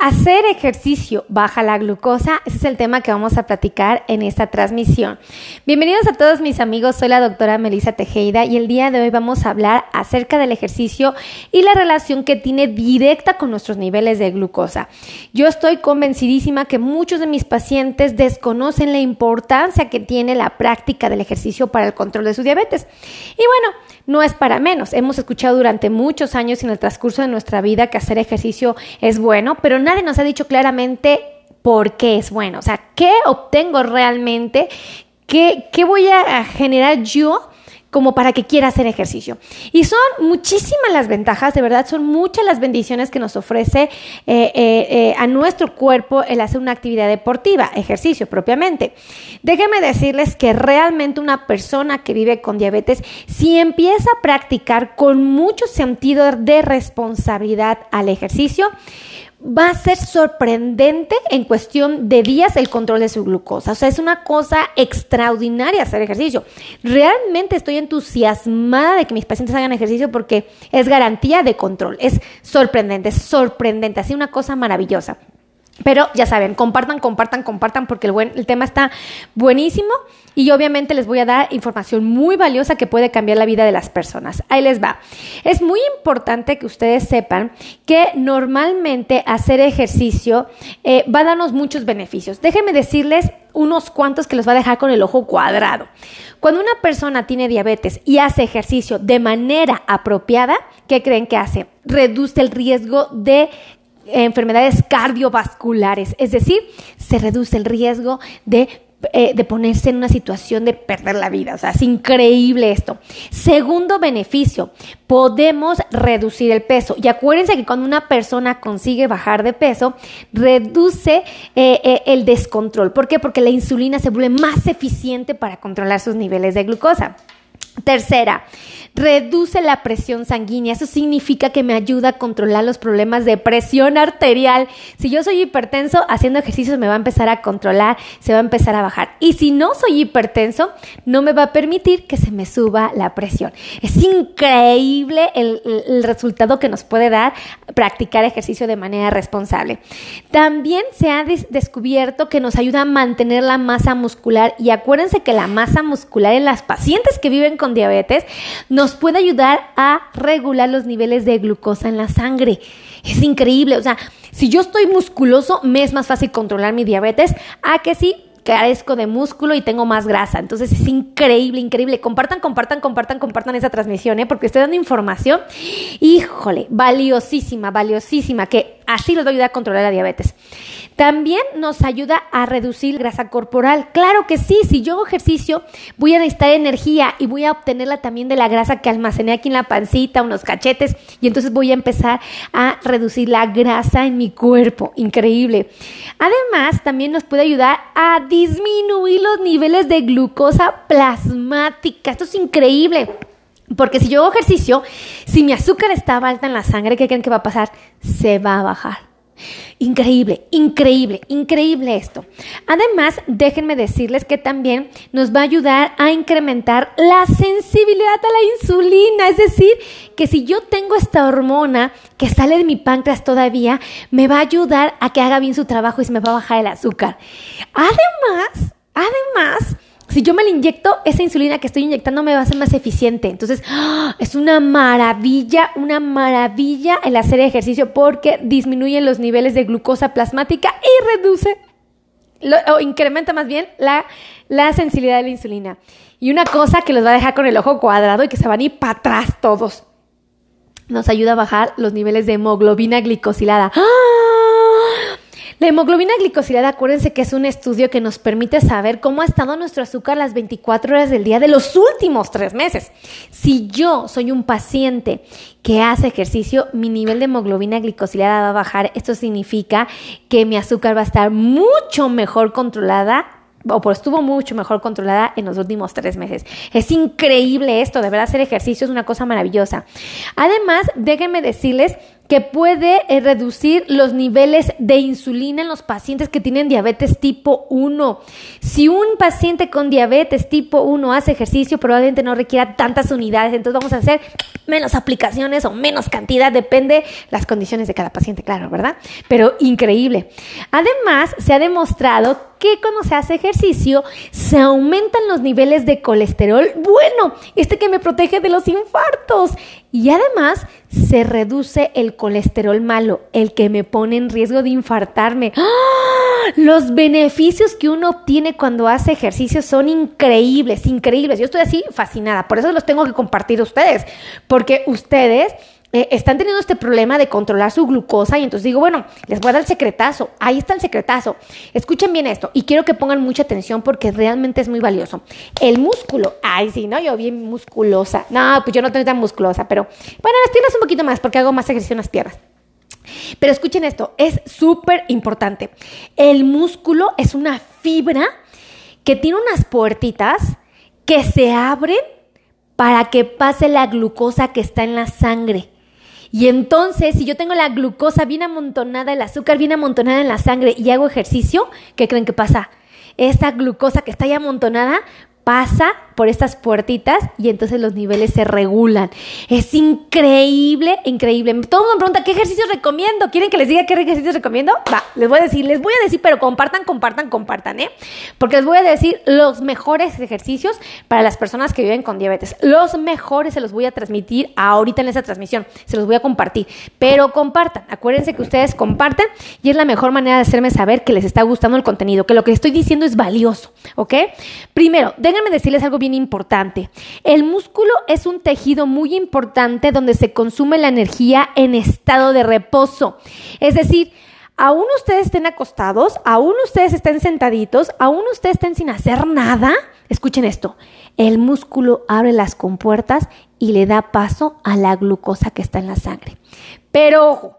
Hacer ejercicio baja la glucosa, ese es el tema que vamos a platicar en esta transmisión. Bienvenidos a todos mis amigos, soy la doctora Melissa Tejeda y el día de hoy vamos a hablar acerca del ejercicio y la relación que tiene directa con nuestros niveles de glucosa. Yo estoy convencidísima que muchos de mis pacientes desconocen la importancia que tiene la práctica del ejercicio para el control de su diabetes. Y bueno, no es para menos. Hemos escuchado durante muchos años en el transcurso de nuestra vida que hacer ejercicio es bueno, pero nadie nos ha dicho claramente por qué es bueno. O sea, ¿qué obtengo realmente? ¿Qué, qué voy a generar yo? Como para que quiera hacer ejercicio. Y son muchísimas las ventajas, de verdad, son muchas las bendiciones que nos ofrece eh, eh, eh, a nuestro cuerpo el hacer una actividad deportiva, ejercicio propiamente. Déjenme decirles que realmente una persona que vive con diabetes, si empieza a practicar con mucho sentido de responsabilidad al ejercicio, va a ser sorprendente en cuestión de días el control de su glucosa. O sea, es una cosa extraordinaria hacer ejercicio. Realmente estoy entusiasmada de que mis pacientes hagan ejercicio porque es garantía de control. Es sorprendente, es sorprendente, así una cosa maravillosa. Pero ya saben, compartan, compartan, compartan porque el, buen, el tema está buenísimo y obviamente les voy a dar información muy valiosa que puede cambiar la vida de las personas. Ahí les va. Es muy importante que ustedes sepan que normalmente hacer ejercicio eh, va a darnos muchos beneficios. Déjenme decirles unos cuantos que los va a dejar con el ojo cuadrado. Cuando una persona tiene diabetes y hace ejercicio de manera apropiada, ¿qué creen que hace? Reduce el riesgo de enfermedades cardiovasculares, es decir, se reduce el riesgo de eh, de ponerse en una situación de perder la vida. O sea, es increíble esto. Segundo beneficio, podemos reducir el peso. Y acuérdense que cuando una persona consigue bajar de peso, reduce eh, eh, el descontrol. ¿Por qué? Porque la insulina se vuelve más eficiente para controlar sus niveles de glucosa. Tercera, reduce la presión sanguínea. Eso significa que me ayuda a controlar los problemas de presión arterial. Si yo soy hipertenso, haciendo ejercicios me va a empezar a controlar, se va a empezar a bajar. Y si no soy hipertenso, no me va a permitir que se me suba la presión. Es increíble el, resultado que nos puede dar practicar ejercicio de manera responsable. También se ha descubierto que nos ayuda a mantener la masa muscular y acuérdense que la masa muscular en las pacientes que viven con diabetes nos puede ayudar a regular los niveles de glucosa en la sangre. Es increíble, o sea, si yo estoy musculoso, me es más fácil controlar mi diabetes a que si carezco de músculo y tengo más grasa. Entonces es increíble, increíble. Compartan, compartan, compartan, compartan esa transmisión, ¿eh? porque estoy dando información, híjole, valiosísima, valiosísima, que así los va a ayudar a controlar la diabetes. También nos ayuda a reducir grasa corporal. Claro que sí, si yo hago ejercicio, voy a necesitar energía y voy a obtenerla también de la grasa que almacené aquí en la pancita, unos cachetes, y entonces voy a empezar a reducir la grasa en mi cuerpo. Increíble. Además, también nos puede ayudar a disminuir los niveles de glucosa plasmática. Esto es increíble. Porque si yo hago ejercicio, si mi azúcar está alta en la sangre, ¿qué creen que va a pasar? Se va a bajar. Increíble, increíble, increíble esto. Además, déjenme decirles que también nos va a ayudar a incrementar la sensibilidad a la insulina. Es decir, que si yo tengo esta hormona que sale de mi páncreas todavía, me va a ayudar a que haga bien su trabajo y se me va a bajar el azúcar. Además, además, si yo me la inyecto, esa insulina que estoy inyectando me va a ser más eficiente. Entonces, ¡ah! es una maravilla, una maravilla el hacer ejercicio porque disminuye los niveles de glucosa plasmática y reduce, o incrementa más bien la, la sensibilidad de la insulina. Y una cosa que los va a dejar con el ojo cuadrado y que se van a ir para atrás todos. Nos ayuda a bajar los niveles de hemoglobina glicosilada. ¡Ah! La hemoglobina glicosilada, acuérdense que es un estudio que nos permite saber cómo ha estado nuestro azúcar las 24 horas del día de los últimos tres meses. Si yo soy un paciente que hace ejercicio, mi nivel de hemoglobina glicosilada va a bajar. Esto significa que mi azúcar va a estar mucho mejor controlada o pues estuvo mucho mejor controlada en los últimos tres meses. Es increíble esto, de verdad hacer ejercicio es una cosa maravillosa. Además, déjenme decirles que puede eh, reducir los niveles de insulina en los pacientes que tienen diabetes tipo 1. Si un paciente con diabetes tipo 1 hace ejercicio, probablemente no requiera tantas unidades, entonces vamos a hacer menos aplicaciones o menos cantidad, depende las condiciones de cada paciente, claro, ¿verdad? Pero increíble. Además, se ha demostrado que cuando se hace ejercicio se aumentan los niveles de colesterol bueno, este que me protege de los infartos. Y además se reduce el colesterol malo, el que me pone en riesgo de infartarme. ¡Ah! Los beneficios que uno obtiene cuando hace ejercicio son increíbles, increíbles. Yo estoy así fascinada, por eso los tengo que compartir a ustedes, porque ustedes eh, están teniendo este problema de controlar su glucosa y entonces digo, bueno, les voy a dar el secretazo. Ahí está el secretazo. Escuchen bien esto y quiero que pongan mucha atención porque realmente es muy valioso. El músculo, ay, sí, ¿no? Yo bien musculosa. No, pues yo no tengo tan musculosa, pero bueno, las piernas un poquito más porque hago más ejercicio en las piernas. Pero escuchen esto, es súper importante. El músculo es una fibra que tiene unas puertitas que se abren para que pase la glucosa que está en la sangre. Y entonces, si yo tengo la glucosa bien amontonada, el azúcar bien amontonada en la sangre y hago ejercicio, ¿qué creen que pasa? Esta glucosa que está ahí amontonada pasa por estas puertitas y entonces los niveles se regulan. Es increíble, increíble. Todo el mundo me pregunta, ¿qué ejercicios recomiendo? ¿Quieren que les diga qué ejercicios recomiendo? Va, les voy a decir, les voy a decir, pero compartan, compartan, compartan, ¿eh? Porque les voy a decir los mejores ejercicios para las personas que viven con diabetes. Los mejores se los voy a transmitir ahorita en esa transmisión. Se los voy a compartir. Pero compartan. Acuérdense que ustedes comparten y es la mejor manera de hacerme saber que les está gustando el contenido, que lo que estoy diciendo es valioso, ¿ok? Primero, déjenme decirles algo bien importante. El músculo es un tejido muy importante donde se consume la energía en estado de reposo. Es decir, aún ustedes estén acostados, aún ustedes estén sentaditos, aún ustedes estén sin hacer nada, escuchen esto, el músculo abre las compuertas y le da paso a la glucosa que está en la sangre. Pero ojo,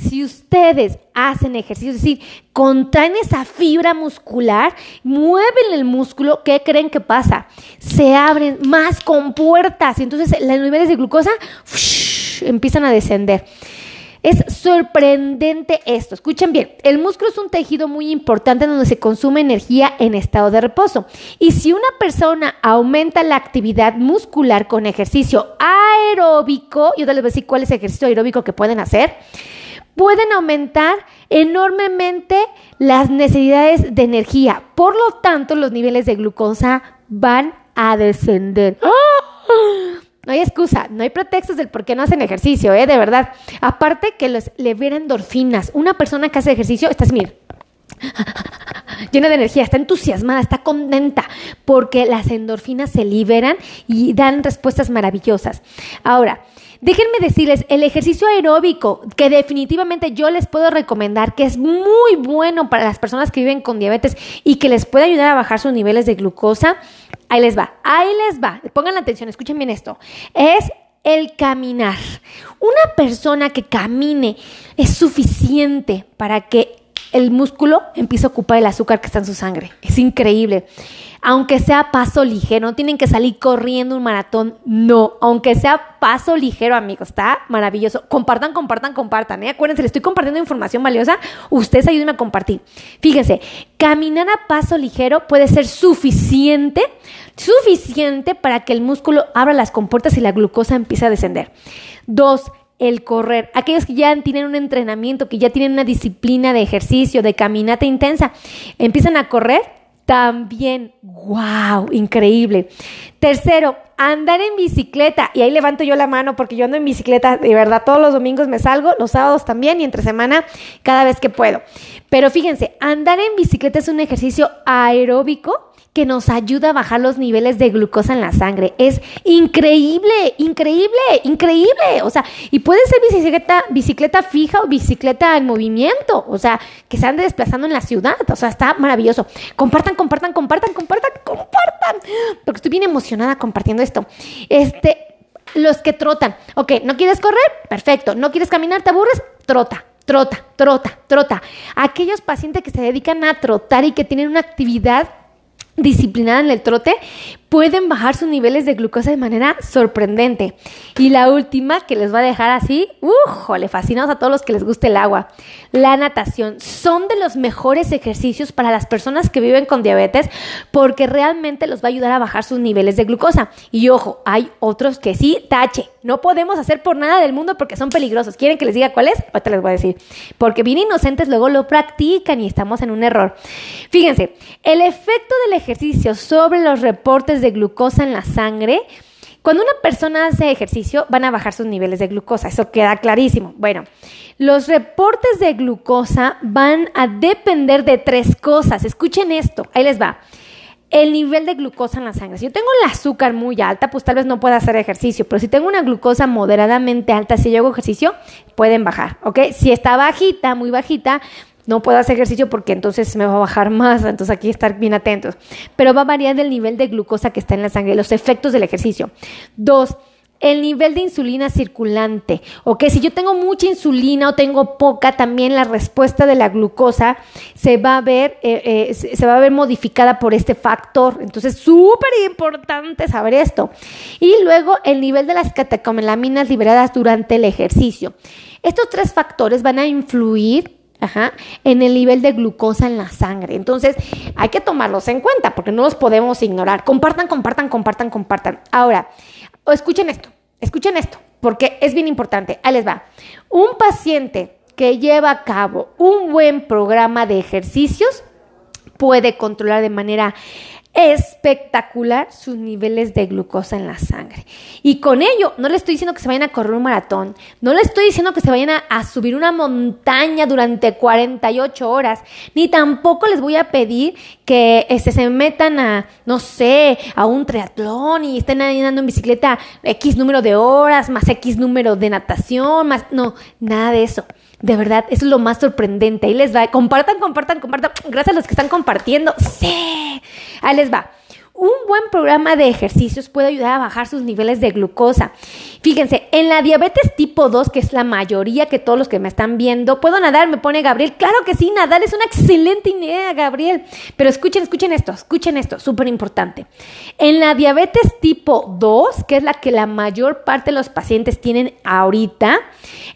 si ustedes hacen ejercicio, es decir, contraen esa fibra muscular, mueven el músculo, ¿qué creen que pasa? Se abren más compuertas y entonces los niveles de glucosa empiezan a descender. Es sorprendente esto. Escuchen bien, el músculo es un tejido muy importante donde se consume energía en estado de reposo. Y si una persona aumenta la actividad muscular con ejercicio aeróbico, yo les voy a decir cuál es el ejercicio aeróbico que pueden hacer pueden aumentar enormemente las necesidades de energía. Por lo tanto, los niveles de glucosa van a descender. No hay excusa, no hay pretextos del por qué no hacen ejercicio, ¿eh? De verdad. Aparte que les liberan endorfinas. Una persona que hace ejercicio está así, llena de energía, está entusiasmada, está contenta, porque las endorfinas se liberan y dan respuestas maravillosas. Ahora, Déjenme decirles, el ejercicio aeróbico, que definitivamente yo les puedo recomendar, que es muy bueno para las personas que viven con diabetes y que les puede ayudar a bajar sus niveles de glucosa, ahí les va, ahí les va. Pongan la atención, escuchen bien esto. Es el caminar. Una persona que camine es suficiente para que el músculo empiece a ocupar el azúcar que está en su sangre. Es increíble aunque sea paso ligero, no tienen que salir corriendo un maratón, no, aunque sea paso ligero, amigos, está maravilloso. Compartan, compartan, compartan, ¿eh? Acuérdense, les estoy compartiendo información valiosa, ustedes ayúdenme a compartir. Fíjense, caminar a paso ligero puede ser suficiente, suficiente para que el músculo abra las compuertas y la glucosa empiece a descender. Dos, el correr. Aquellos que ya tienen un entrenamiento, que ya tienen una disciplina de ejercicio, de caminata intensa, empiezan a correr también, wow, increíble. Tercero, andar en bicicleta. Y ahí levanto yo la mano porque yo ando en bicicleta, de verdad, todos los domingos me salgo, los sábados también y entre semana cada vez que puedo. Pero fíjense, andar en bicicleta es un ejercicio aeróbico que nos ayuda a bajar los niveles de glucosa en la sangre. Es increíble, increíble, increíble. O sea, y puede ser bicicleta, bicicleta fija o bicicleta en movimiento. O sea, que se ande desplazando en la ciudad. O sea, está maravilloso. Compartan, compartan, compartan, compartan, compartan. Porque estoy bien emocionada compartiendo esto. Este, los que trotan. Ok, ¿no quieres correr? Perfecto. ¿No quieres caminar? ¿Te aburres? Trota trota, trota, trota. Aquellos pacientes que se dedican a trotar y que tienen una actividad disciplinada en el trote, pueden bajar sus niveles de glucosa de manera sorprendente. Y la última que les va a dejar así, ¡uh! Le fascinamos a todos los que les guste el agua. La natación. Son de los mejores ejercicios para las personas que viven con diabetes porque realmente los va a ayudar a bajar sus niveles de glucosa. Y ojo, hay otros que sí, tache. No podemos hacer por nada del mundo porque son peligrosos. ¿Quieren que les diga cuáles? Ahorita les voy a decir. Porque bien inocentes luego lo practican y estamos en un error. Fíjense, el efecto del ejercicio sobre los reportes de glucosa en la sangre cuando una persona hace ejercicio, van a bajar sus niveles de glucosa, eso queda clarísimo. Bueno, los reportes de glucosa van a depender de tres cosas. Escuchen esto, ahí les va. El nivel de glucosa en la sangre. Si yo tengo el azúcar muy alta, pues tal vez no pueda hacer ejercicio, pero si tengo una glucosa moderadamente alta, si yo hago ejercicio, pueden bajar, ¿ok? Si está bajita, muy bajita, no puedo hacer ejercicio porque entonces me va a bajar más, entonces aquí estar bien atentos. Pero va a variar del nivel de glucosa que está en la sangre, los efectos del ejercicio. Dos, el nivel de insulina circulante. Ok, si yo tengo mucha insulina o tengo poca, también la respuesta de la glucosa se va a ver, eh, eh, se va a ver modificada por este factor. Entonces, súper importante saber esto. Y luego el nivel de las catecomelaminas liberadas durante el ejercicio. Estos tres factores van a influir Ajá, en el nivel de glucosa en la sangre. Entonces, hay que tomarlos en cuenta porque no los podemos ignorar. Compartan, compartan, compartan, compartan. Ahora, escuchen esto, escuchen esto, porque es bien importante. Ahí les va. Un paciente que lleva a cabo un buen programa de ejercicios puede controlar de manera espectacular sus niveles de glucosa en la sangre. Y con ello, no le estoy diciendo que se vayan a correr un maratón, no le estoy diciendo que se vayan a, subir una montaña durante 48 horas, ni tampoco les voy a pedir que este, se metan a, no sé, a un triatlón y estén andando en bicicleta X número de horas, más X número de natación, más, no, nada de eso. De verdad, es lo más sorprendente. Ahí les va. Compartan, compartan, compartan. Gracias a los que están compartiendo. Sí. Ahí les va. Un buen programa de ejercicios puede ayudar a bajar sus niveles de glucosa. Fíjense, en la diabetes tipo 2, que es la mayoría que todos los que me están viendo, ¿puedo nadar? Me pone Gabriel. Claro que sí, nadar es una excelente idea, Gabriel. Pero escuchen, escuchen esto, escuchen esto, súper importante. En la diabetes tipo 2, que es la que la mayor parte de los pacientes tienen ahorita,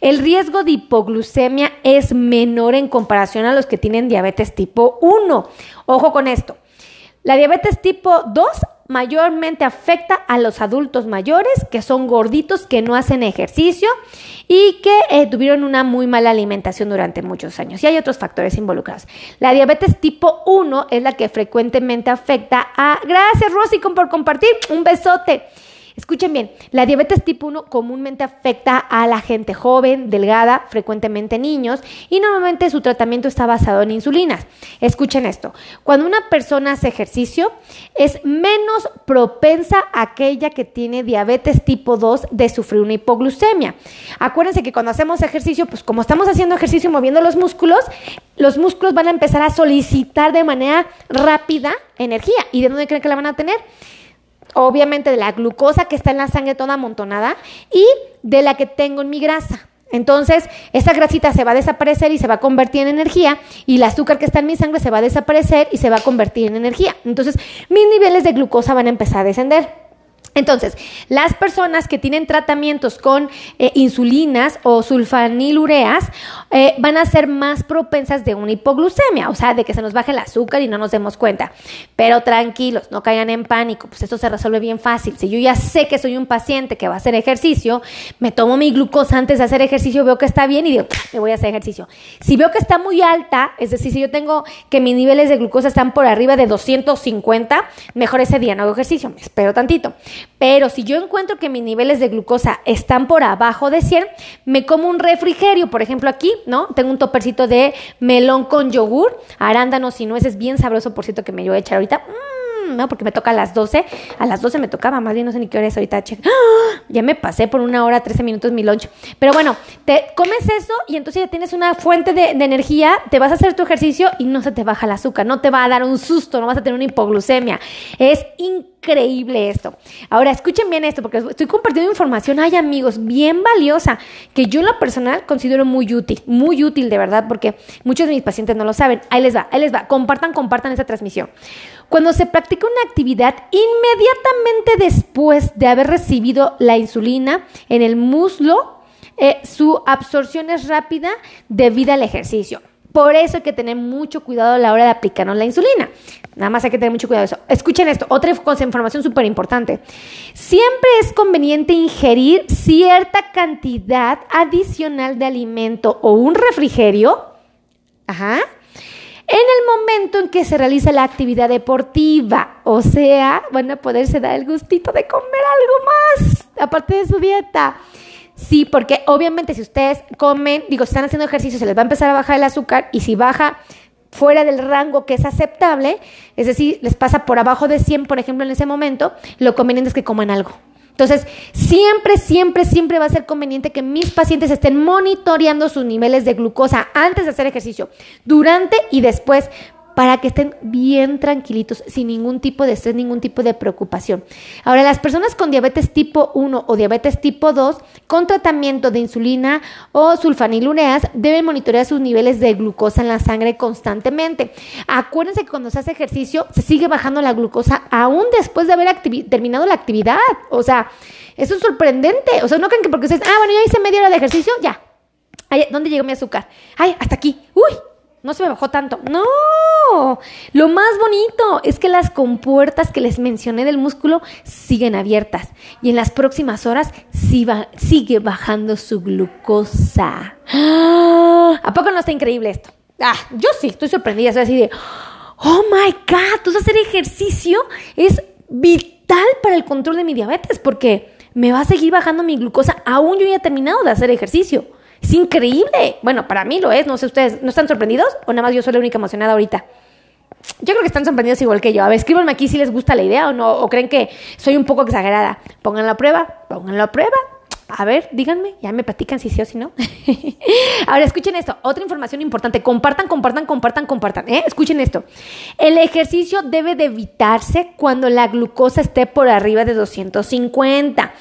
el riesgo de hipoglucemia es menor en comparación a los que tienen diabetes tipo 1. Ojo con esto. La diabetes tipo 2 mayormente afecta a los adultos mayores que son gorditos, que no hacen ejercicio y que eh, tuvieron una muy mala alimentación durante muchos años. Y hay otros factores involucrados. La diabetes tipo 1 es la que frecuentemente afecta a... Gracias Rosy por compartir. Un besote. Escuchen bien, la diabetes tipo 1 comúnmente afecta a la gente joven, delgada, frecuentemente niños, y normalmente su tratamiento está basado en insulinas. Escuchen esto, cuando una persona hace ejercicio, es menos propensa a aquella que tiene diabetes tipo 2 de sufrir una hipoglucemia. Acuérdense que cuando hacemos ejercicio, pues como estamos haciendo ejercicio moviendo los músculos, los músculos van a empezar a solicitar de manera rápida energía. ¿Y de dónde creen que la van a tener? Obviamente de la glucosa que está en la sangre toda amontonada y de la que tengo en mi grasa. Entonces, esa grasita se va a desaparecer y se va a convertir en energía y el azúcar que está en mi sangre se va a desaparecer y se va a convertir en energía. Entonces, mis niveles de glucosa van a empezar a descender. Entonces, las personas que tienen tratamientos con eh, insulinas o sulfanilureas eh, van a ser más propensas de una hipoglucemia, o sea, de que se nos baje el azúcar y no nos demos cuenta. Pero tranquilos, no caigan en pánico, pues esto se resuelve bien fácil. Si yo ya sé que soy un paciente que va a hacer ejercicio, me tomo mi glucosa antes de hacer ejercicio, veo que está bien y digo, me voy a hacer ejercicio. Si veo que está muy alta, es decir, si yo tengo que mis niveles de glucosa están por arriba de 250, mejor ese día no hago ejercicio, me espero tantito. Pero si yo encuentro que mis niveles de glucosa están por abajo de 100, me como un refrigerio. Por ejemplo, aquí, ¿no? Tengo un topercito de melón con yogur, arándanos y nueces, bien sabroso, por cierto, que me voy a echar ahorita. Mm, no, porque me toca a las 12. A las 12 me tocaba, más bien no sé ni qué hora es ahorita. ¡Ah! Ya me pasé por una hora, 13 minutos mi lunch. Pero bueno, te comes eso y entonces ya tienes una fuente de, de, energía, te vas a hacer tu ejercicio y no se te baja el azúcar, no te va a dar un susto, no vas a tener una hipoglucemia. Es increíble increíble esto. Ahora, escuchen bien esto, porque estoy compartiendo información, hay amigos, bien valiosa, que yo en lo personal considero muy útil, muy útil de verdad, porque muchos de mis pacientes no lo saben. Ahí les va, ahí les va. Compartan, compartan esa transmisión. Cuando se practica una actividad, inmediatamente después de haber recibido la insulina en el muslo, eh, su absorción es rápida debido al ejercicio. Por eso hay que tener mucho cuidado a la hora de aplicarnos la insulina. Nada más hay que tener mucho cuidado de eso. Escuchen esto, otra información súper importante. Siempre es conveniente ingerir cierta cantidad adicional de alimento o un refrigerio. Ajá. En el momento en que se realiza la actividad deportiva, o sea, van a poderse dar el gustito de comer algo más, aparte de su dieta. Sí, porque obviamente si ustedes comen, digo, si están haciendo ejercicio, se les va a empezar a bajar el azúcar y si baja fuera del rango que es aceptable, es decir, les pasa por abajo de 100, por ejemplo, en ese momento, lo conveniente es que coman algo. Entonces, siempre, siempre, siempre va a ser conveniente que mis pacientes estén monitoreando sus niveles de glucosa antes de hacer ejercicio, durante y después, para que estén bien tranquilitos, sin ningún tipo de estrés, ningún tipo de preocupación. Ahora, las personas con diabetes tipo 1 o diabetes tipo 2, con tratamiento de insulina o sulfanilureas, deben monitorear sus niveles de glucosa en la sangre constantemente. Acuérdense que cuando se hace ejercicio, se sigue bajando la glucosa aún después de haber terminado la actividad. O sea, eso es sorprendente. O sea, no creen que porque ustedes, ah, bueno, ya hice media hora de ejercicio, ya. ¿Dónde llegó mi azúcar? Ay, hasta aquí. Uy, no se me bajó tanto. No, lo más bonito es que las compuertas que les mencioné del músculo siguen abiertas y en las próximas horas sigue bajando su glucosa. ¿A poco no está increíble esto? Ah, yo sí, estoy sorprendida, soy así de, oh my god, tú hacer ejercicio es vital para el control de mi diabetes porque me va a seguir bajando mi glucosa aún yo ya he terminado de hacer ejercicio. Es increíble. Bueno, para mí lo es. No sé, ¿ustedes no están sorprendidos? ¿O nada más yo soy la única emocionada ahorita? Yo creo que están sorprendidos igual que yo. A ver, escríbanme aquí si les gusta la idea o no, o creen que soy un poco exagerada. Pónganlo a prueba, pónganlo a prueba. A ver, díganme, ya me platican si sí o si no. Ahora, escuchen esto, otra información importante. Compartan, compartan, compartan, compartan. ¿eh? Escuchen esto. El ejercicio debe de evitarse cuando la glucosa esté por arriba de 250.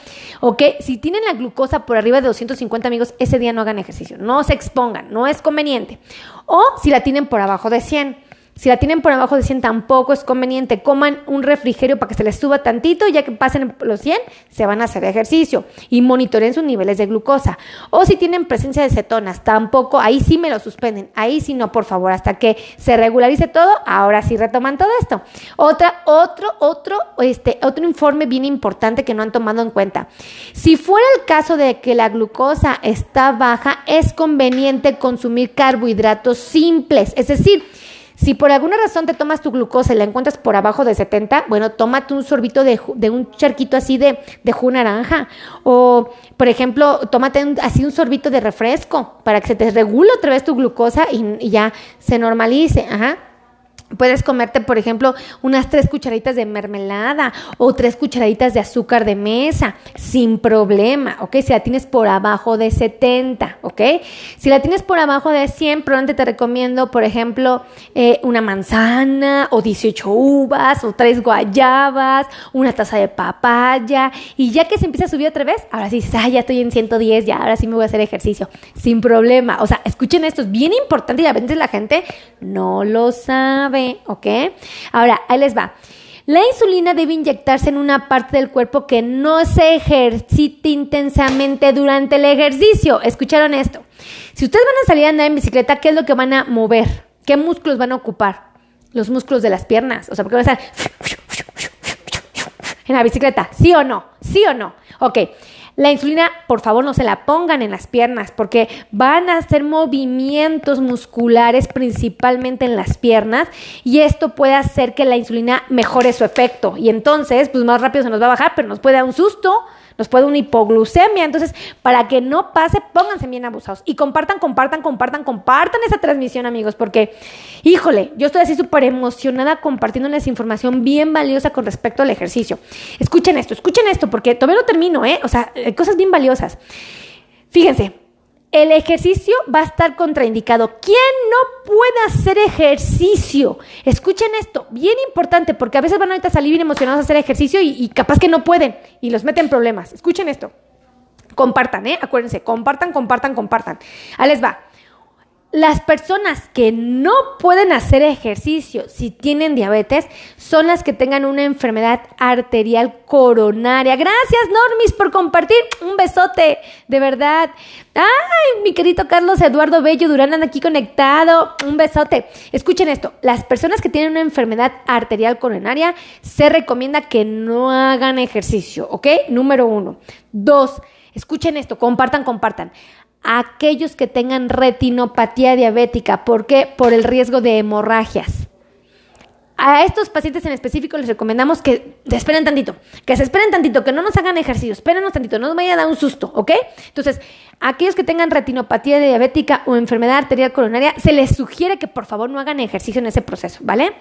¿Ok? Si tienen la glucosa por arriba de 250 amigos, ese día no hagan ejercicio. No se expongan, no es conveniente. O si la tienen por abajo de 100. Si la tienen por abajo de 100 tampoco es conveniente. Coman un refrigerio para que se les suba tantito y ya que pasen los 100 se van a hacer ejercicio y monitoreen sus niveles de glucosa. O si tienen presencia de cetonas, tampoco, ahí sí me lo suspenden. Ahí sí no, por favor, hasta que se regularice todo, ahora sí retoman todo esto. Otra, otro, otro, este, otro informe bien importante que no han tomado en cuenta. Si fuera el caso de que la glucosa está baja, es conveniente consumir carbohidratos simples, es decir, si por alguna razón te tomas tu glucosa y la encuentras por abajo de 70, bueno, tómate un sorbito de, un charquito así de, de jugo naranja. O, por ejemplo, tómate así un sorbito de refresco para que se te regule otra vez tu glucosa y, y ya se normalice. Ajá. Puedes comerte, por ejemplo, unas tres cucharaditas de mermelada o tres cucharaditas de azúcar de mesa sin problema, ¿ok? Si la tienes por abajo de 70, ¿ok? Si la tienes por abajo de 100, probablemente te recomiendo, por ejemplo, eh, una manzana o 18 uvas o tres guayabas, una taza de papaya y ya que se empieza a subir otra vez, ahora sí dices, ah, ya estoy en 110, ya ahora sí me voy a hacer ejercicio sin problema. O sea, escuchen esto, es bien importante y a veces la gente no lo sabe. ¿Ok? Ahora, ahí les va. La insulina debe inyectarse en una parte del cuerpo que no se ejercite intensamente durante el ejercicio. ¿Escucharon esto? Si ustedes van a salir a andar en bicicleta, ¿qué es lo que van a mover? ¿Qué músculos van a ocupar? Los músculos de las piernas. O sea, porque van a estar en la bicicleta. ¿Sí o no? ¿Sí o no? Ok. La insulina, por favor, no se la pongan en las piernas porque van a hacer movimientos musculares principalmente en las piernas y esto puede hacer que la insulina mejore su efecto. Y entonces, pues más rápido se nos va a bajar, pero nos puede dar un susto nos puede una hipoglucemia. Entonces, para que no pase, pónganse bien abusados y compartan, compartan, compartan, compartan esa transmisión, amigos, porque, híjole, yo estoy así súper emocionada compartiéndoles información bien valiosa con respecto al ejercicio. Escuchen esto, escuchen esto, porque todavía no termino, ¿eh? O sea, cosas bien valiosas. Fíjense, el ejercicio va a estar contraindicado. ¿Quién no puede hacer ejercicio? Escuchen esto, bien importante, porque a veces van a salir bien emocionados a hacer ejercicio y, y capaz que no pueden y los meten problemas. Escuchen esto. Compartan, ¿eh? Acuérdense, compartan, compartan, compartan. Ahí les va. Las personas que no pueden hacer ejercicio si tienen diabetes son las que tengan una enfermedad arterial coronaria. Gracias, Normis, por compartir. Un besote, de verdad. Ay, mi querido Carlos Eduardo Bello Durán anda aquí conectado. Un besote. Escuchen esto. Las personas que tienen una enfermedad arterial coronaria se recomienda que no hagan ejercicio, ¿ok? Número uno. Dos, escuchen esto, compartan, compartan aquellos que tengan retinopatía diabética. ¿Por qué? Por el riesgo de hemorragias. A estos pacientes en específico les recomendamos que se esperen tantito, que se esperen tantito, que no nos hagan ejercicio, espérenos tantito, no nos vaya a dar un susto, ¿ok? Entonces, aquellos que tengan retinopatía diabética o enfermedad arterial coronaria, se les sugiere que por favor no hagan ejercicio en ese proceso, ¿vale?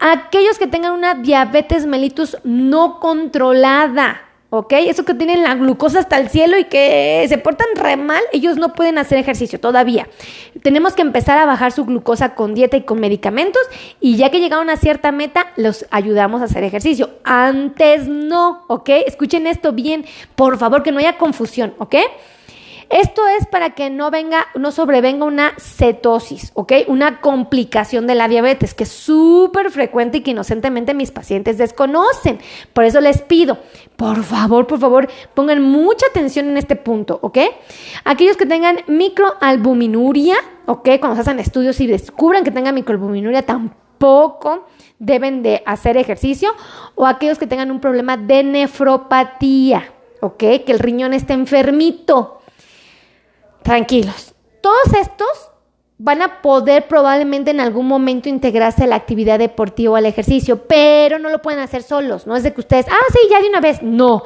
Aquellos que tengan una diabetes mellitus no controlada, ¿ok? Eso que tienen la glucosa hasta el cielo y que se portan re mal, ellos no pueden hacer ejercicio todavía. Tenemos que empezar a bajar su glucosa con dieta y con medicamentos y ya que llegaron a cierta meta, los ayudamos a hacer ejercicio. Antes no, ¿ok? Escuchen esto bien, por favor, que no haya confusión, ¿ok? Esto es para que no venga, no sobrevenga una cetosis, ¿ok? Una complicación de la diabetes, que es súper frecuente y que inocentemente mis pacientes desconocen. Por eso les pido, por favor, por favor, pongan mucha atención en este punto, ¿ok? Aquellos que tengan microalbuminuria, ¿ok? Cuando se hacen estudios y descubran que tengan microalbuminuria, tampoco deben de hacer ejercicio. O aquellos que tengan un problema de nefropatía, ¿ok? Que el riñón esté enfermito tranquilos. Todos estos van a poder probablemente en algún momento integrarse a la actividad deportiva o al ejercicio, pero no lo pueden hacer solos. No es de que ustedes, ah, sí, ya de una vez. No.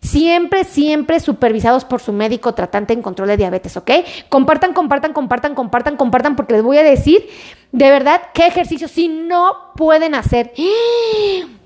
Siempre, siempre supervisados por su médico tratante en control de diabetes, ¿ok? Compartan, compartan, compartan, compartan, compartan, porque les voy a decir de verdad qué ejercicio si no pueden hacer.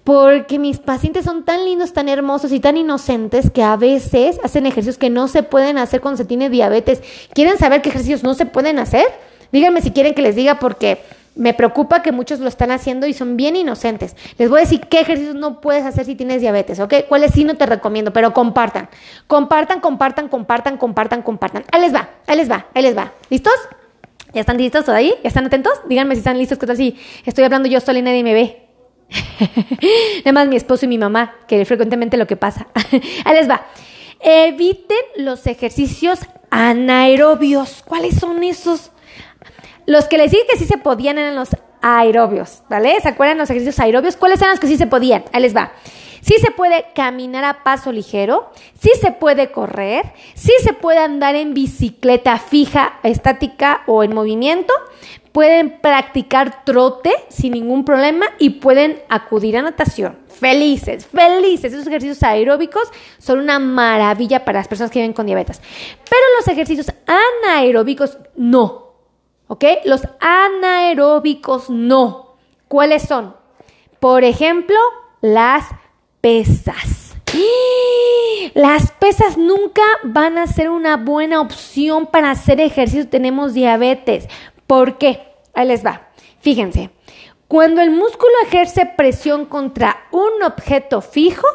Porque mis pacientes son tan lindos, tan hermosos y tan inocentes que a veces hacen ejercicios que no se pueden hacer cuando se tiene diabetes. ¿Quieren saber qué ejercicios no se pueden hacer? Díganme si quieren que les diga porque me preocupa que muchos lo están haciendo y son bien inocentes. Les voy a decir qué ejercicios no puedes hacer si tienes diabetes, ¿ok? ¿Cuáles sí no te recomiendo? Pero compartan. Compartan, compartan, compartan, compartan, compartan. Ahí les va, ahí les va, ahí les va. ¿Listos? ¿Ya están listos ahí? ¿Ya están atentos? Díganme si están listos, que tal si estoy hablando yo sola y nadie me ve. Además, mi esposo y mi mamá, que frecuentemente lo que pasa. Ahí les va. Eviten los ejercicios anaerobios. ¿Cuáles son esos? Los que les dije que sí se podían eran los aerobios, ¿vale? ¿Se acuerdan los ejercicios aerobios? ¿Cuáles eran los que sí se podían? Ahí les va. Sí se puede caminar a paso ligero, sí se puede correr, sí se puede andar en bicicleta fija, estática o en movimiento, pueden practicar trote sin ningún problema y pueden acudir a natación. Felices, felices. Esos ejercicios aeróbicos son una maravilla para las personas que viven con diabetes. Pero los ejercicios anaeróbicos no. ¿Ok? Los anaeróbicos no. ¿Cuáles son? Por ejemplo, las pesas. Las pesas nunca van a ser una buena opción para hacer ejercicio. Tenemos diabetes. ¿Por qué? Ahí les va. Fíjense, cuando el músculo ejerce presión contra un objeto fijo,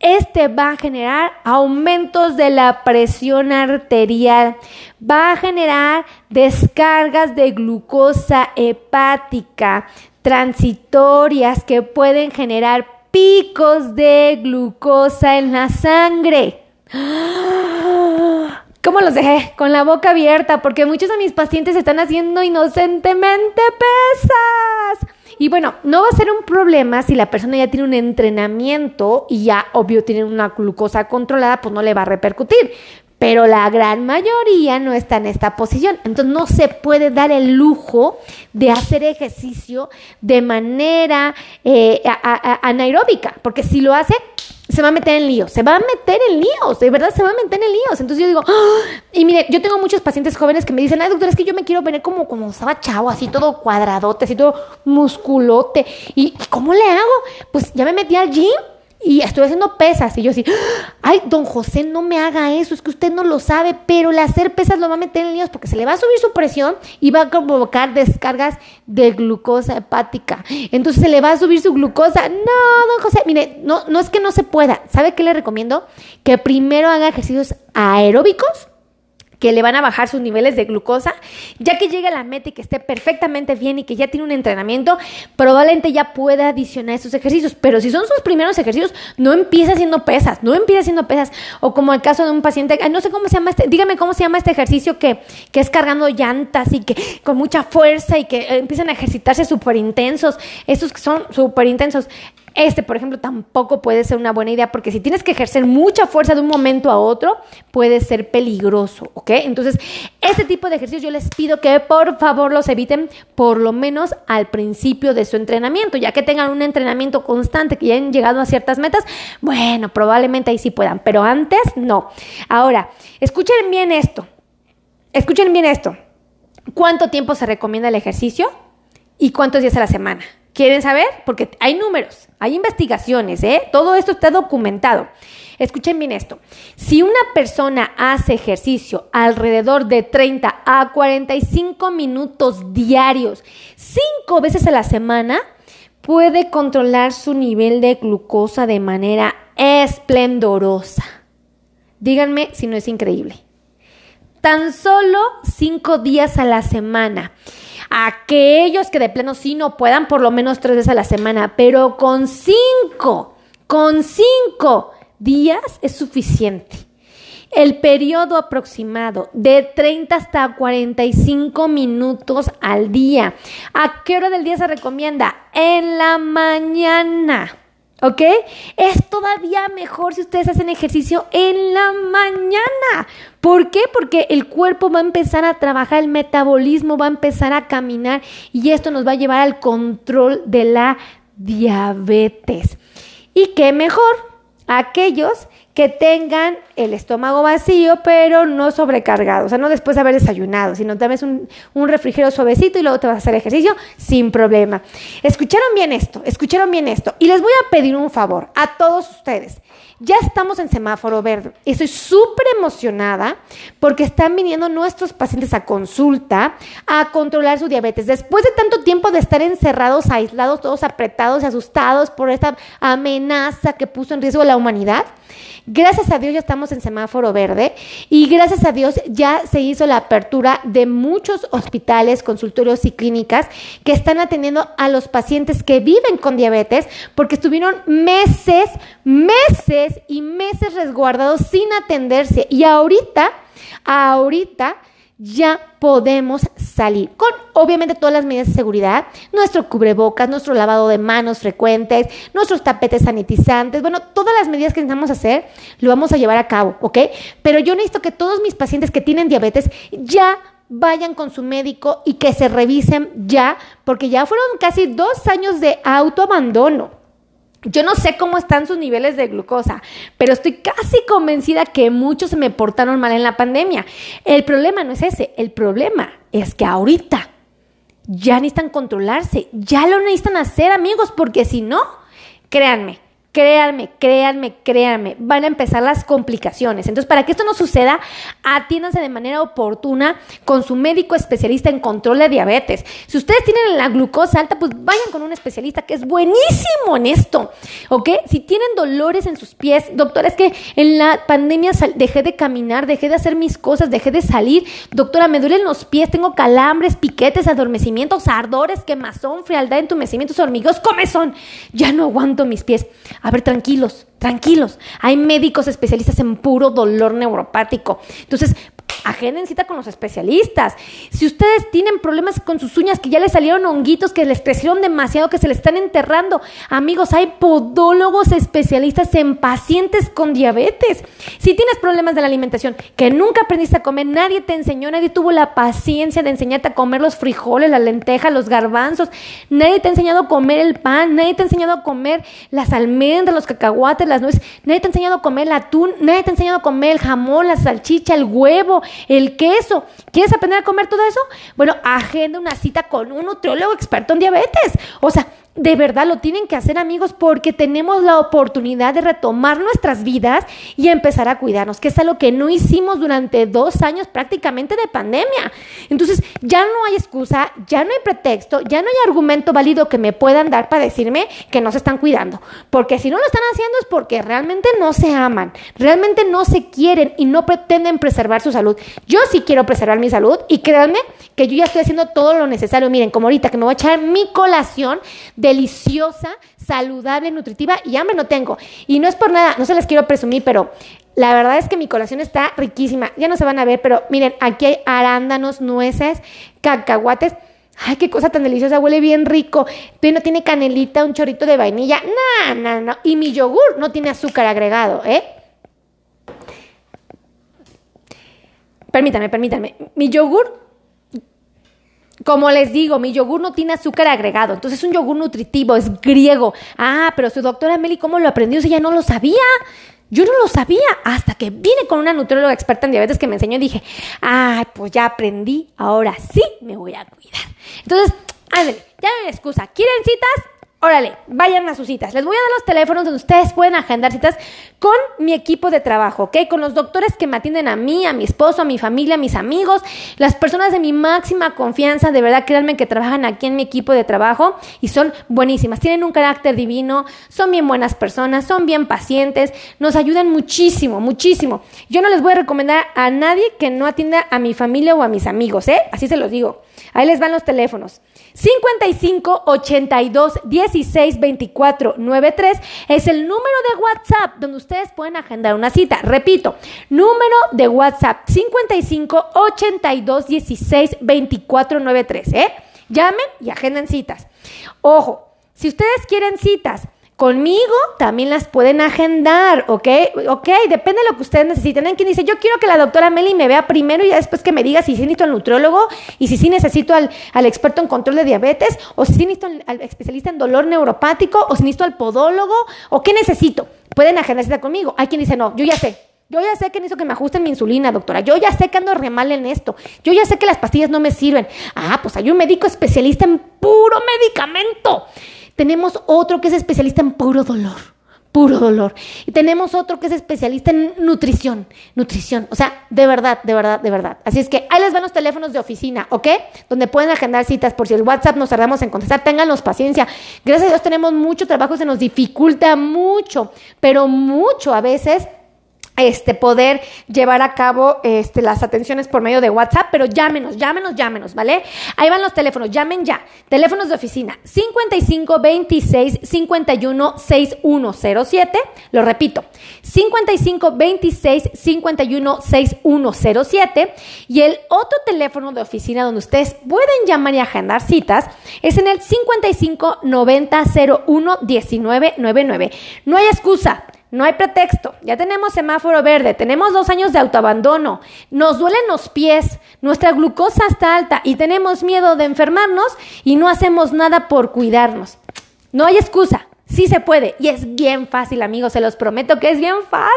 este va a generar aumentos de la presión arterial, va a generar descargas de glucosa hepática transitorias que pueden generar picos de glucosa en la sangre. ¿Cómo los dejé? Con la boca abierta, porque muchos de mis pacientes están haciendo inocentemente pesas. Y bueno, no va a ser un problema si la persona ya tiene un entrenamiento y ya, obvio, tiene una glucosa controlada, pues no le va a repercutir. Pero la gran mayoría no está en esta posición. Entonces no se puede dar el lujo de hacer ejercicio de manera eh, anaeróbica, porque si lo hace, se va a meter en líos, se va a meter en líos, de verdad se va a meter en líos. Entonces yo digo, ¡Ah! y mire, yo tengo muchos pacientes jóvenes que me dicen, ay doctor, es que yo me quiero ver como, como estaba chavo, así todo cuadradote, así todo musculote. ¿Y, cómo le hago? Pues ya me metí al gym, y estoy haciendo pesas. Y yo así, ay, don José, no me haga eso, es que usted no lo sabe, pero el hacer pesas lo va a meter en líos porque se le va a subir su presión y va a provocar descargas de glucosa hepática. Entonces se le va a subir su glucosa. No, don José, mire, no, no es que no se pueda. ¿Sabe qué le recomiendo? Que primero haga ejercicios aeróbicos que le van a bajar sus niveles de glucosa, ya que llegue a la meta y que esté perfectamente bien y que ya tiene un entrenamiento, probablemente ya pueda adicionar esos ejercicios. Pero si son sus primeros ejercicios, no empiece haciendo pesas, no empiece haciendo pesas. O como el caso de un paciente, no sé cómo se llama este, dígame cómo se llama este ejercicio que, que es cargando llantas y que con mucha fuerza y que empiezan a ejercitarse súper intensos, esos que son súper intensos. Este, por ejemplo, tampoco puede ser una buena idea porque si tienes que ejercer mucha fuerza de un momento a otro, puede ser peligroso, ¿ok? Entonces, este tipo de ejercicios yo les pido que por favor los eviten por lo menos al principio de su entrenamiento, ya que tengan un entrenamiento constante, que ya han llegado a ciertas metas, bueno, probablemente ahí sí puedan, pero antes no. Ahora, escuchen bien esto, escuchen bien esto. ¿Cuánto tiempo se recomienda el ejercicio y cuántos días a la semana? ¿Quieren saber? Porque hay números, hay investigaciones, ¿eh? Todo esto está documentado. Escuchen bien esto. Si una persona hace ejercicio alrededor de 30 a 45 minutos diarios, cinco veces a la semana, puede controlar su nivel de glucosa de manera esplendorosa. Díganme si no es increíble. Tan solo cinco días a la semana aquellos que de pleno sí no puedan por lo menos tres veces a la semana, pero con cinco, con cinco días es suficiente. El periodo aproximado de 30 hasta 45 minutos al día. ¿A qué hora del día se recomienda? En la mañana. ¿Ok? Es todavía mejor si ustedes hacen ejercicio en la mañana. ¿Por qué? Porque el cuerpo va a empezar a trabajar, el metabolismo va a empezar a caminar y esto nos va a llevar al control de la diabetes. ¿Y qué mejor? Aquellos que tengan el estómago vacío, pero no sobrecargado. O sea, no después de haber desayunado, sino también un, un refrigerio suavecito y luego te vas a hacer ejercicio sin problema. ¿Escucharon bien esto? ¿Escucharon bien esto? Y les voy a pedir un favor a todos ustedes. Ya estamos en semáforo verde. Estoy súper emocionada porque están viniendo nuestros pacientes a consulta a controlar su diabetes. Después de tanto tiempo de estar encerrados, aislados, todos apretados y asustados por esta amenaza que puso en riesgo la humanidad, Gracias a Dios ya estamos en semáforo verde y gracias a Dios ya se hizo la apertura de muchos hospitales, consultorios y clínicas que están atendiendo a los pacientes que viven con diabetes porque estuvieron meses, meses y meses resguardados sin atenderse y ahorita, ahorita ya podemos salir con obviamente todas las medidas de seguridad, nuestro cubrebocas, nuestro lavado de manos frecuentes, nuestros tapetes sanitizantes, bueno, todas las medidas que necesitamos hacer lo vamos a llevar a cabo, ¿ok? Pero yo necesito que todos mis pacientes que tienen diabetes ya vayan con su médico y que se revisen ya, porque ya fueron casi dos años de autoabandono. Yo no sé cómo están sus niveles de glucosa, pero estoy casi convencida que muchos se me portaron mal en la pandemia. El problema no es ese, el problema es que ahorita ya necesitan controlarse, ya lo necesitan hacer amigos, porque si no, créanme, Créanme, créanme, créanme, van a empezar las complicaciones. Entonces, para que esto no suceda, atiéndanse de manera oportuna con su médico especialista en control de diabetes. Si ustedes tienen la glucosa alta, pues vayan con un especialista que es buenísimo en esto, ¿ok? Si tienen dolores en sus pies, doctora, es que en la pandemia dejé de caminar, dejé de hacer mis cosas, dejé de salir. Doctora, me duelen los pies, tengo calambres, piquetes, adormecimientos, ardores, quemazón, frialdad, entumecimientos, hormigos, comezón. Ya no aguanto mis pies a ver, tranquilos, tranquilos. Hay médicos especialistas en puro dolor neuropático. Entonces, agenden cita con los especialistas. Si ustedes tienen problemas con sus uñas, que ya les salieron honguitos, que les crecieron demasiado, que se les están enterrando, amigos, hay podólogos especialistas en pacientes con diabetes. Si tienes problemas de la alimentación, que nunca aprendiste a comer, nadie te enseñó, nadie tuvo la paciencia de enseñarte a comer los frijoles, las lentejas, los garbanzos, nadie te ha enseñado a comer el pan, nadie te ha enseñado a comer las almendras, los cacahuates, las nueces, nadie te ha enseñado a comer el atún, nadie te ha enseñado a comer el jamón, la salchicha, el huevo, el queso. ¿Quieres aprender a comer todo eso? Bueno, agenda una cita con un nutriólogo experto en diabetes. O sea, de verdad lo tienen que hacer amigos porque tenemos la oportunidad de retomar nuestras vidas y empezar a cuidarnos, que es algo que no hicimos durante dos años prácticamente de pandemia. Entonces ya no hay excusa, ya no hay pretexto, ya no hay argumento válido que me puedan dar para decirme que no se están cuidando. Porque si no lo están haciendo es porque realmente no se aman, realmente no se quieren y no pretenden preservar su salud. Yo sí quiero preservar mi salud y créanme que yo ya estoy haciendo todo lo necesario. Miren, como ahorita que me voy a echar mi colación deliciosa, saludable, nutritiva y hambre no tengo. Y no es por nada, no se les quiero presumir, pero la verdad es que mi colación está riquísima. Ya no se van a ver, pero miren, aquí hay arándanos, nueces, cacahuates. Ay, qué cosa tan deliciosa, huele bien rico. Pero no tiene canelita, un chorrito de vainilla. No, no, no. Y mi yogur no tiene azúcar agregado, ¿eh? Permítanme, permítanme. Mi yogur como les digo, mi yogur no tiene azúcar agregado, entonces es un yogur nutritivo, es griego. Ah, pero su doctora Meli, ¿cómo lo aprendió si ella no lo sabía? Yo no lo sabía hasta que vine con una nutrióloga experta en diabetes que me enseñó y dije, ay, pues ya aprendí, ahora sí me voy a cuidar. Entonces, ándale, ya no hay excusa. ¿Quieren citas? Órale, vayan a sus citas. Les voy a dar los teléfonos donde ustedes pueden agendar citas con mi equipo de trabajo, ¿ok? Con los doctores que me atienden a mí, a mi esposo, a mi familia, a mis amigos, las personas de mi máxima confianza, de verdad, créanme que trabajan aquí en mi equipo de trabajo y son buenísimas. Tienen un carácter divino, son bien buenas personas, son bien pacientes, nos ayudan muchísimo, muchísimo. Yo no les voy a recomendar a nadie que no atienda a mi familia o a mis amigos, ¿eh? Así se los digo. Ahí les van los teléfonos. 55 82 16 24 93 es el número de WhatsApp donde ustedes pueden agendar una cita. Repito, número de WhatsApp 55 82 16 24 93, ¿eh? Llamen y agenden citas. Ojo, si ustedes quieren citas Conmigo también las pueden agendar, ¿ok? Ok, depende de lo que ustedes necesiten. Hay quien dice, yo quiero que la doctora Meli me vea primero y después que me diga si sí necesito al nutriólogo y si sí necesito al, experto en control de diabetes o si sí necesito al, especialista en dolor neuropático o si necesito al podólogo o qué necesito. Pueden agendarse conmigo. Hay quien dice, no, yo ya sé, yo ya sé que necesito que me ajusten mi insulina, doctora. Yo ya sé que ando re mal en esto. Yo ya sé que las pastillas no me sirven. Ah, pues hay un médico especialista en puro medicamento. Tenemos otro que es especialista en puro dolor, puro dolor. Y tenemos otro que es especialista en nutrición, nutrición. O sea, de verdad, de verdad, de verdad. Así es que ahí les van los teléfonos de oficina, ¿ok? Donde pueden agendar citas por si el WhatsApp nos tardamos en contestar. Ténganlos paciencia. Gracias a Dios tenemos mucho trabajo, se nos dificulta mucho, pero mucho a veces este, poder llevar a cabo este, las atenciones por medio de WhatsApp, pero llámenos, llámenos, llámenos, ¿vale? Ahí van los teléfonos, llamen ya. Teléfonos de oficina 55 26 51 6107. Lo repito, 55 26 51 6107. Y el otro teléfono de oficina donde ustedes pueden llamar y agendar citas es en el 55 90 01 1999. No hay excusa. No hay pretexto. Ya tenemos semáforo verde, tenemos dos años de autoabandono, nos duelen los pies, nuestra glucosa está alta y tenemos miedo de enfermarnos y no hacemos nada por cuidarnos. No hay excusa. Sí se puede y es bien fácil, amigos, se los prometo que es bien fácil.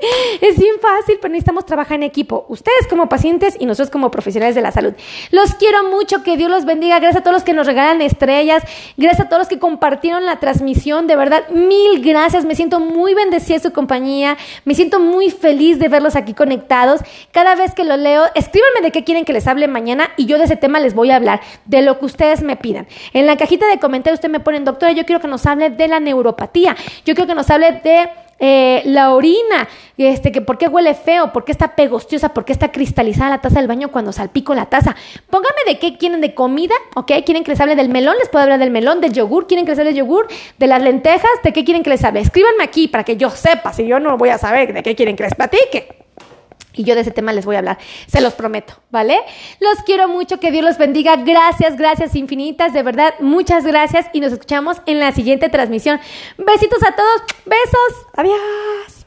Es bien fácil, pero necesitamos trabajar en equipo. Ustedes como pacientes y nosotros como profesionales de la salud. Los quiero mucho, que Dios los bendiga. Gracias a todos los que nos regalan estrellas, gracias a todos los que compartieron la transmisión. De verdad, mil gracias. Me siento muy bendecida su compañía. Me siento muy feliz de verlos aquí conectados. Cada vez que lo leo, escríbanme de qué quieren que les hable mañana y yo de ese tema les voy a hablar, de lo que ustedes me pidan. En la cajita de comentarios usted me ponen, doctora, yo quiero que nos hable de la neuropatía. Yo quiero que nos hable de eh, la orina, este, que por qué huele feo, por qué está pegostiosa, por qué está cristalizada la taza del baño cuando salpico la taza. Póngame de qué quieren de comida, ¿ok? ¿Quieren que les hable del melón? Les puedo hablar del melón, del yogur, ¿quieren que les hable del yogur? De las lentejas, ¿de qué quieren que les hable? Escríbanme aquí para que yo sepa, si yo no voy a saber de qué quieren que les platique. Y yo de ese tema les voy a hablar, se los prometo, ¿vale? Los quiero mucho, que Dios los bendiga. Gracias, gracias infinitas, de verdad, muchas gracias y nos escuchamos en la siguiente transmisión. Besitos a todos, besos, adiós.